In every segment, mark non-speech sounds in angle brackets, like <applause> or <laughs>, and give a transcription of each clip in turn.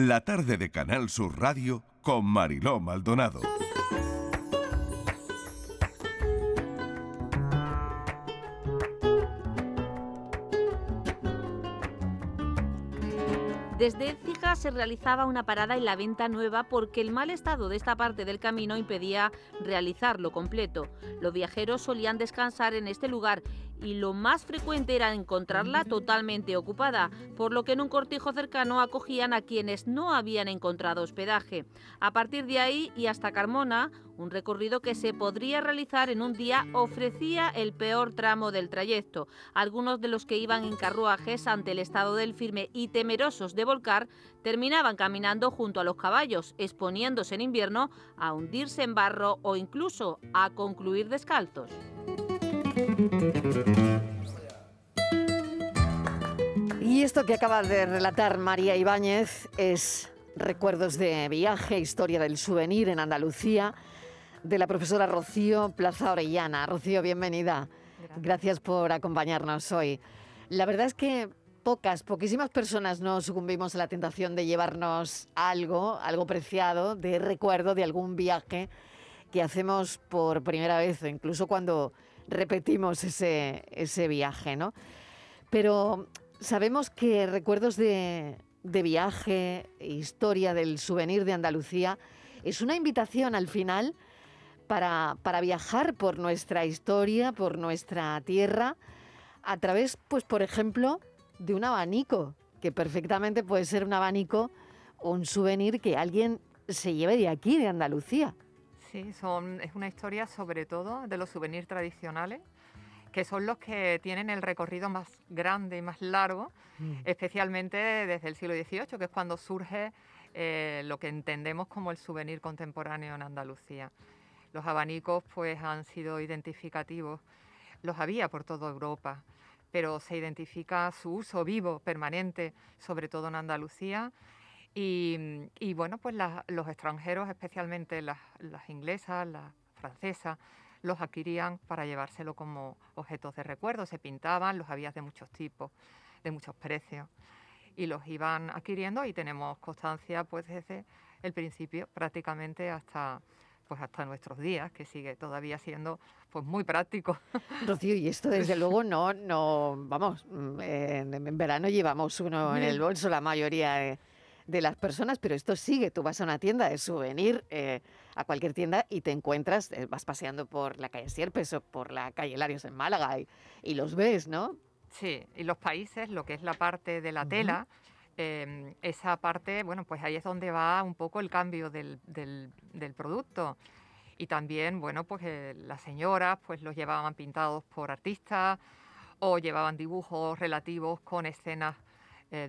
La tarde de Canal Sur Radio con Mariló Maldonado. Desde Écija se realizaba una parada en la venta nueva porque el mal estado de esta parte del camino impedía realizarlo completo. Los viajeros solían descansar en este lugar y lo más frecuente era encontrarla totalmente ocupada, por lo que en un cortijo cercano acogían a quienes no habían encontrado hospedaje. A partir de ahí y hasta Carmona, un recorrido que se podría realizar en un día ofrecía el peor tramo del trayecto. Algunos de los que iban en carruajes ante el estado del firme y temerosos de volcar terminaban caminando junto a los caballos, exponiéndose en invierno a hundirse en barro o incluso a concluir descalzos. Esto que acaba de relatar María Ibáñez es recuerdos de viaje, historia del souvenir en Andalucía, de la profesora Rocío Plaza Orellana. Rocío, bienvenida. Gracias. por acompañarnos hoy. La verdad es que pocas, poquísimas personas no sucumbimos a la tentación de llevarnos algo, algo preciado, de recuerdo de algún viaje que hacemos por primera vez, incluso cuando repetimos ese, ese viaje, ¿no? Pero sabemos que recuerdos de, viaje, historia del souvenir de Andalucía, es una invitación al final para, para, viajar por nuestra historia, por nuestra tierra, a través, pues, por ejemplo, de un abanico, que perfectamente puede ser un abanico o un souvenir que alguien se lleve de aquí, de Andalucía. Sí, son, es una historia sobre todo de los souvenirs tradicionales, que son los que tienen el recorrido más grande y más largo, mm. especialmente desde el siglo XVIII, que es cuando surge eh, lo que entendemos como el souvenir contemporáneo en Andalucía. Los abanicos pues han sido identificativos, los había por toda Europa, pero se identifica su uso vivo, permanente, sobre todo en Andalucía, y, bueno, pues los extranjeros, especialmente las, inglesas, las francesas, los adquirían para llevárselo como objetos de recuerdo. Se pintaban, los había de muchos tipos, de muchos precios, y los iban adquiriendo y tenemos constancia pues desde el principio prácticamente hasta pues hasta nuestros días, que sigue todavía siendo pues muy práctico. <laughs> Rocío, y esto desde <laughs> luego no, no, vamos, mm, en, verano llevamos uno en el bolso la mayoría de de las personas, pero esto sigue. Tú vas a una tienda de souvenir, eh, a cualquier tienda, y te encuentras, eh, vas paseando por la calle Sierpes o por la calle Larios en Málaga y, los ves, ¿no? Sí, y los países, lo que es la parte de la tela, em, esa parte, bueno, pues ahí es donde va un poco el cambio del, del, producto. Y también, bueno, pues eh, las señoras pues los llevaban pintados por artistas o llevaban dibujos relativos con escenas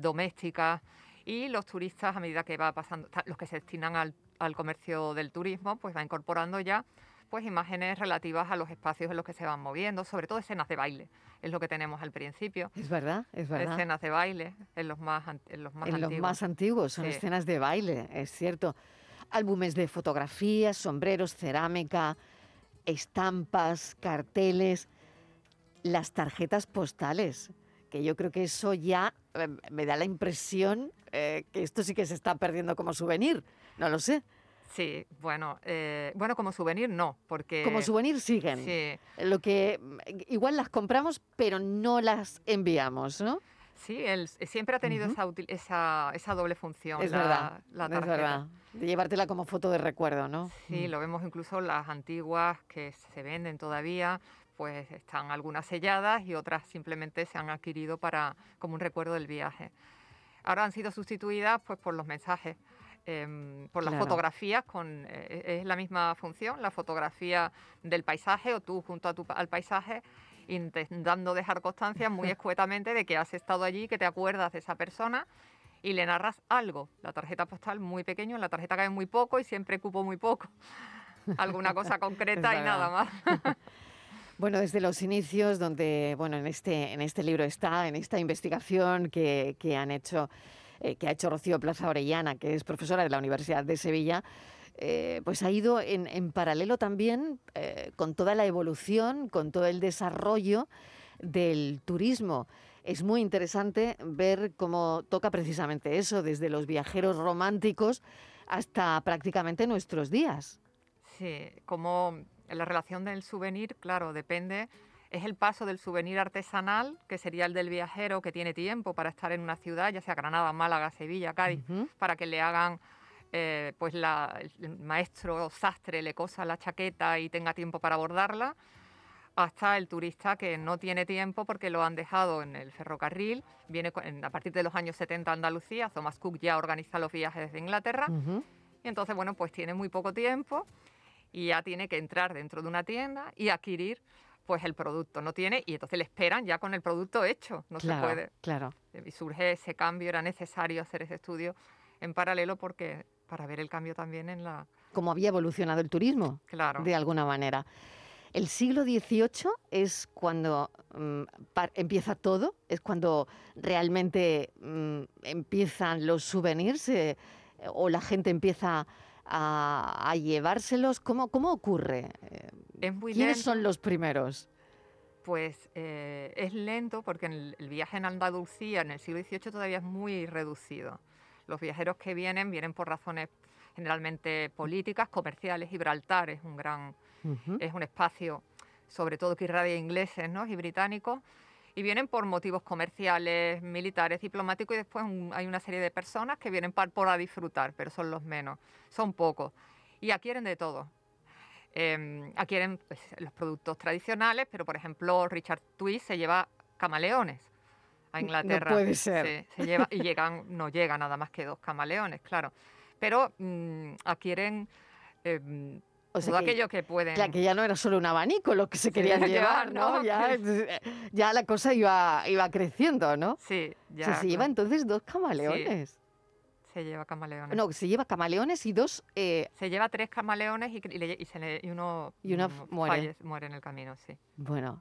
domésticas y los turistas a medida que va pasando, los que se destinan al, comercio del turismo, pues va incorporando ya pues imágenes relativas a los espacios en los que se van moviendo, sobre todo escenas de baile, es lo que tenemos al principio. Es verdad, es verdad. Escenas de baile en los más, en los más en antiguos. los más antiguos son escenas de baile, es cierto. Álbumes de fotografías, sombreros, cerámica, estampas, carteles, las tarjetas postales, que yo creo que eso ya eh, me da la impresión eh, que esto sí que se está perdiendo como souvenir, no lo sé. Sí, bueno, eh, bueno, como souvenir no, porque... Como souvenir siguen. Sí. Lo que igual las compramos, pero no las enviamos, ¿no? Sí, él siempre ha tenido esa, esa, doble función. Es verdad, la es verdad. De llevártela como foto de recuerdo, ¿no? Sí, mm. lo vemos incluso las antiguas que se venden todavía, pues están algunas selladas y otras simplemente se han adquirido para como un recuerdo del viaje. Ahora han sido sustituidas pues, por los mensajes, em, por las fotografías, con, eh, es la misma función, la fotografía del paisaje o tú junto a tu, al paisaje intentando dejar constancia muy <laughs> escuetamente de que has estado allí, que te acuerdas de esa persona y le narras algo. La tarjeta postal muy pequeño, en la tarjeta cae muy poco y siempre cupo muy poco. <laughs> Alguna cosa concreta y nada más. <laughs> Bueno, desde los inicios, donde, bueno, en este, en este libro está, en esta investigación que, han hecho, eh, que ha hecho Rocío Plaza Orellana, que es profesora de la Universidad de Sevilla, eh, pues ha ido en, paralelo también eh, con toda la evolución, con todo el desarrollo del turismo es muy interesante ver cómo toca precisamente eso, desde los viajeros románticos hasta prácticamente nuestros días. Sí, como la relación del souvenir, claro, depende. Es el paso del souvenir artesanal, que sería el del viajero que tiene tiempo para estar en una ciudad, ya sea Granada, Málaga, Sevilla, Cádiz, para que le hagan, eh, pues la, el maestro sastre le cosa la chaqueta y tenga tiempo para bordarla, hasta el turista que no tiene tiempo porque lo han dejado en el ferrocarril, viene a partir de los años 70 a Andalucía, Thomas Cook ya organiza los viajes desde Inglaterra, y entonces, bueno, pues tiene muy poco tiempo y ya tiene que entrar dentro de una tienda y adquirir pues el producto no tiene y entonces le esperan ya con el producto hecho, no se puede. Claro. Y surge ese cambio, era necesario hacer ese estudio en paralelo porque para ver el cambio también en la... Cómo había evolucionado el turismo, claro. de alguna manera. El siglo XVIII es cuando mm, empieza todo, es cuando realmente mm, empiezan los souvenirs eh, o la gente empieza a, llevárselos. ¿Cómo, cómo ocurre? ¿Quiénes son los primeros? Pues eh, es lento porque el, viaje en Andalucía en el siglo XVIII todavía es muy reducido. Los viajeros que vienen vienen por razones generalmente políticas, comerciales. Gibraltar es un gran, es un espacio, sobre todo que irradia ingleses ¿no? y británicos, y vienen por motivos comerciales, militares, diplomáticos, y después hay una serie de personas que vienen para, por a disfrutar, pero son los menos, son pocos, y adquieren de todo. Eh, adquieren pues, los productos tradicionales, pero por ejemplo Richard Twist se lleva camaleones a Inglaterra. No puede ser. se lleva, y llegan, no llega nada más que dos camaleones, claro. Pero mm, adquieren em, todo aquello que pueden. Claro, que ya no era solo un abanico lo que se <laughs> querían <laughs> llevar, ¿no? <laughs> Ya, la cosa iba, iba creciendo, ¿no? Sí, ya. se lleva entonces dos camaleones. Se lleva camaleones. No, se lleva camaleones y dos... Eh, se lleva tres camaleones y, y, uno, y uno muere. muere en el camino, sí. Bueno,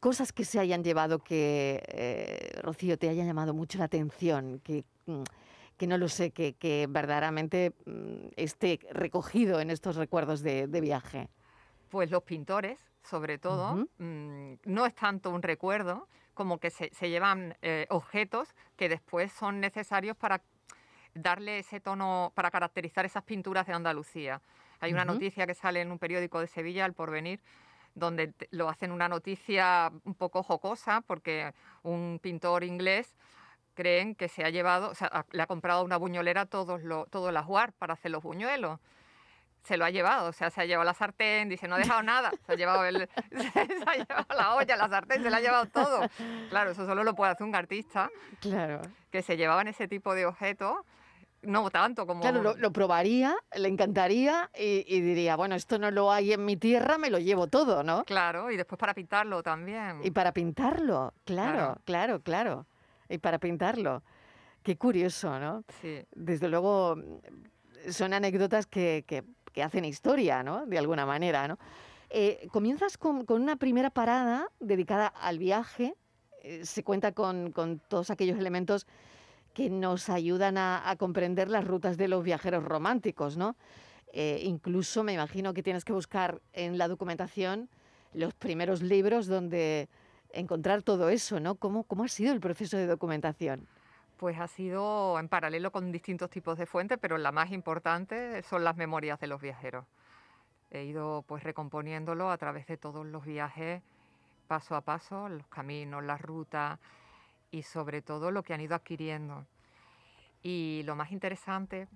cosas que se hayan llevado que, eh, Rocío, te haya llamado mucho la atención, que, mm, que no lo sé, que, que verdaderamente mm, esté recogido en estos recuerdos de, viaje. Pues los pintores, sobre todo, mm, no es tanto un recuerdo como que se, llevan eh, objetos que después son necesarios para darle ese tono para caracterizar esas pinturas de Andalucía. Hay una noticia que sale en un periódico de Sevilla, El Porvenir, donde lo hacen una noticia un poco jocosa porque un pintor inglés creen que se ha llevado, o sea, le ha comprado una buñolera todos todo el ajuar para hacer los buñuelos. Se lo ha llevado, o sea, se ha llevado la sartén, dice, no ha dejado nada, se ha llevado, el, <laughs> se ha llevado la olla, la sartén, se lo ha llevado todo. Claro, eso solo lo puede hacer un artista. Claro. Que se llevaban ese tipo de objetos no tanto como... Claro, lo, probaría, le encantaría y, diría, bueno, esto no lo hay en mi tierra, me lo llevo todo, ¿no? Claro, y después para pintarlo también. Y para pintarlo, claro, claro, claro. Y para pintarlo. Qué curioso, ¿no? Sí. Desde luego, son anécdotas que, hacen historia, ¿no? De alguna manera, ¿no? Eh, comienzas con, una primera parada dedicada al viaje. Eh, se cuenta con, con todos aquellos elementos que nos ayudan a, comprender las rutas de los viajeros románticos, ¿no? Eh, incluso me imagino que tienes que buscar en la documentación los primeros libros donde encontrar todo eso, ¿no? ¿Cómo, cómo ha sido el proceso de documentación? Pues ha sido en paralelo con distintos tipos de fuentes, pero la más importante son las memorias de los viajeros. He ido pues recomponiéndolo a través de todos los viajes, paso a paso, los caminos, las rutas, y sobre todo lo que han ido adquiriendo. Y lo más interesante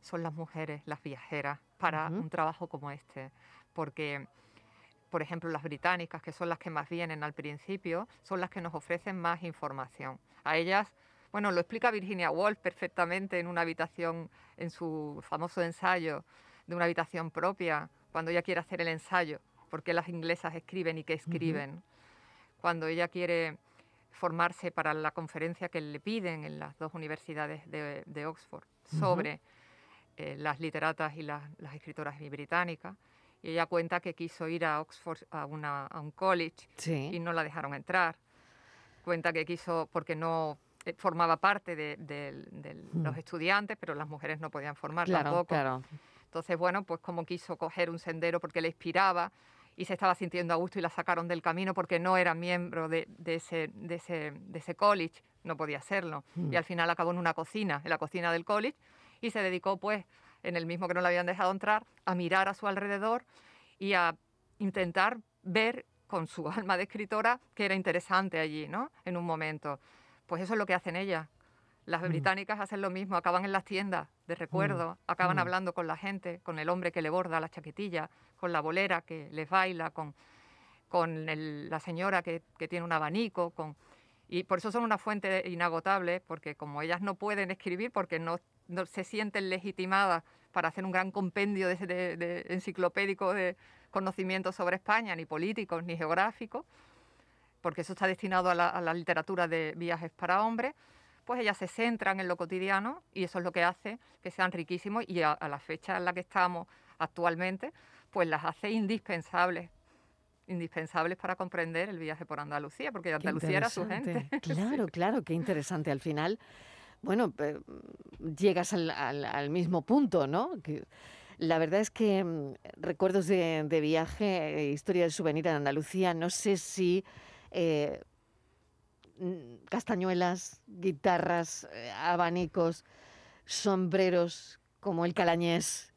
son las mujeres, las viajeras, para un trabajo como este, porque, por ejemplo, las británicas, que son las que más vienen al principio, son las que nos ofrecen más información. A ellas, bueno, lo explica Virginia Woolf perfectamente en una habitación, en su famoso ensayo de una habitación propia, cuando ella quiere hacer el ensayo, porque las inglesas escriben y qué escriben. Cuando ella quiere formarse para la conferencia que le piden en las dos universidades de, Oxford sobre eh, las literatas y las, escritoras británicas. Y ella cuenta que quiso ir a Oxford a, un college y no la dejaron entrar. Cuenta que quiso, porque no eh, formaba parte de, mm. los estudiantes, pero las mujeres no podían formar tampoco. Entonces, bueno, pues como quiso coger un sendero porque le inspiraba y se estaba sintiendo a gusto y la sacaron del camino porque no era miembro de, ese, de, ese, de ese college, no podía serlo. Y al final acabó en una cocina, en la cocina del college, y se dedicó pues, en el mismo que no le habían dejado entrar, a mirar a su alrededor y a intentar ver con su <laughs> alma de escritora que era interesante allí, ¿no? En un momento. Pues eso es lo que hacen ellas. Las mm. británicas hacen lo mismo, acaban en las tiendas de recuerdo, mm. acaban mm. hablando con la gente, con el hombre que le borda la chaquetilla, con la bolera que les baila, con, con la señora que, que, tiene un abanico, con... Y por eso son una fuente inagotable, porque como ellas no pueden escribir, porque no, no se sienten legitimadas para hacer un gran compendio de, de enciclopédico de conocimientos sobre España, ni políticos, ni geográficos, porque eso está destinado a la, literatura de viajes para hombres, pues ellas se centran en lo cotidiano y eso es lo que hace que sean riquísimos y a, la fecha en la que estamos actualmente, pues las hace indispensables indispensables para comprender el viaje por Andalucía, porque Andalucía era su gente. <laughs> Claro, claro, qué interesante. Al final, bueno, llegas al, mismo punto, ¿no? La verdad es que mm, recuerdos de, viaje, eh, historia del souvenir en Andalucía, no sé si eh, castañuelas, guitarras, eh, abanicos, sombreros como el calañés.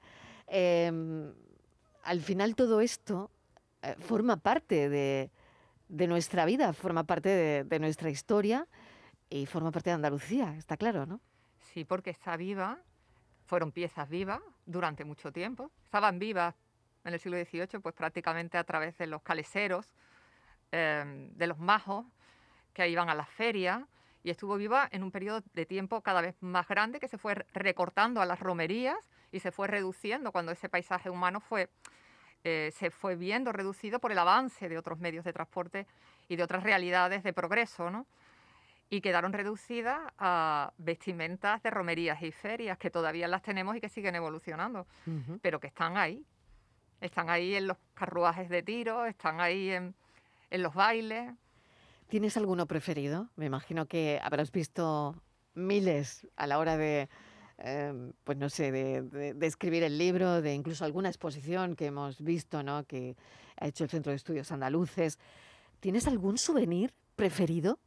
Em, al final todo esto forma parte de, nuestra vida, forma parte de nuestra historia y forma parte de Andalucía, está claro, ¿no? Sí, porque está viva fueron piezas vivas durante mucho tiempo. Estaban vivas en el siglo XVIII, pues prácticamente a través de los caleseros, em, de los majos que iban a las ferias, y estuvo viva en un periodo de tiempo cada vez más grande que se fue recortando a las romerías y se fue reduciendo cuando ese paisaje humano eh, se fue viendo reducido por el avance de otros medios de transporte y de otras realidades de progreso. ¿no? Y quedaron reducidas a vestimentas de romerías y ferias que todavía las tenemos y que siguen evolucionando, pero que están ahí. Están ahí en los carruajes de tiro, están ahí en, los bailes. ¿Tienes alguno preferido? Me imagino que habrás visto miles a la hora de, em, pues no sé, de, escribir el libro, de incluso alguna exposición que hemos visto, ¿no? Que ha hecho el Centro de Estudios Andaluces. ¿Tienes algún souvenir preferido?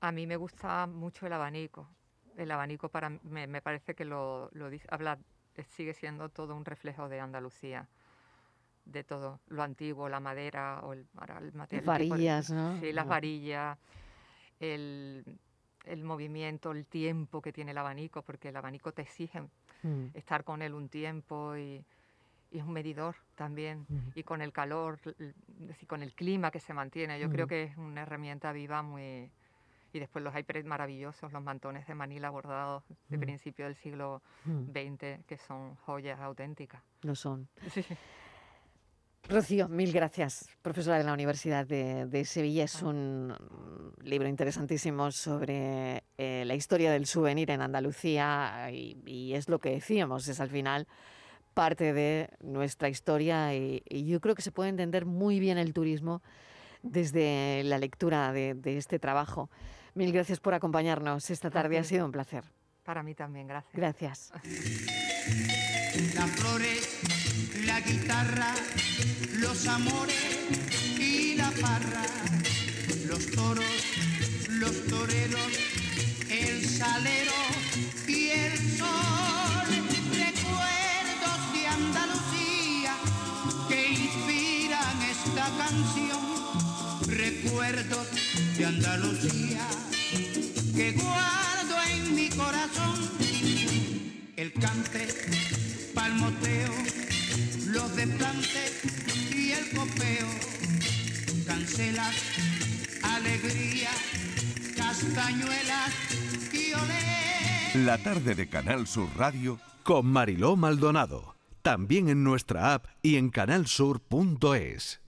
A mí me gusta mucho el abanico. El abanico para me, me parece que lo, lo habla, eh, sigue siendo todo un reflejo de Andalucía, de todo lo antiguo, la madera o el, el material. Las varillas, ¿no? Sí, las varillas, el, el, movimiento, el tiempo que tiene el abanico, porque el abanico te exige mm. estar con él un tiempo y, y es un medidor también, y con el calor, y con el clima que se mantiene. Yo creo que es una herramienta viva muy y después los iPads maravillosos, los mantones de Manila bordados de mm. principio del siglo XX, mm. que son joyas auténticas. Lo son. Rocío, mil gracias, profesora de la Universidad de, Sevilla. Es ah. un libro interesantísimo sobre eh, la historia del souvenir en Andalucía y, es lo que decíamos, es al final parte de nuestra historia y, yo creo que se puede entender muy bien el turismo desde la lectura de este trabajo. Mil gracias por acompañarnos esta tarde, ha sido un placer. Para mí también, gracias. Gracias. Las flores, la guitarra, los amores y la parra, los toros, los toreros, el salero Andalucía que guardo en mi corazón. El cante, palmoteo, los desplantes y el copeo. Cancelas, alegría, castañuelas y olé. La tarde de Canal Sur Radio con Mariló Maldonado. También en nuestra app y en canalsur.es.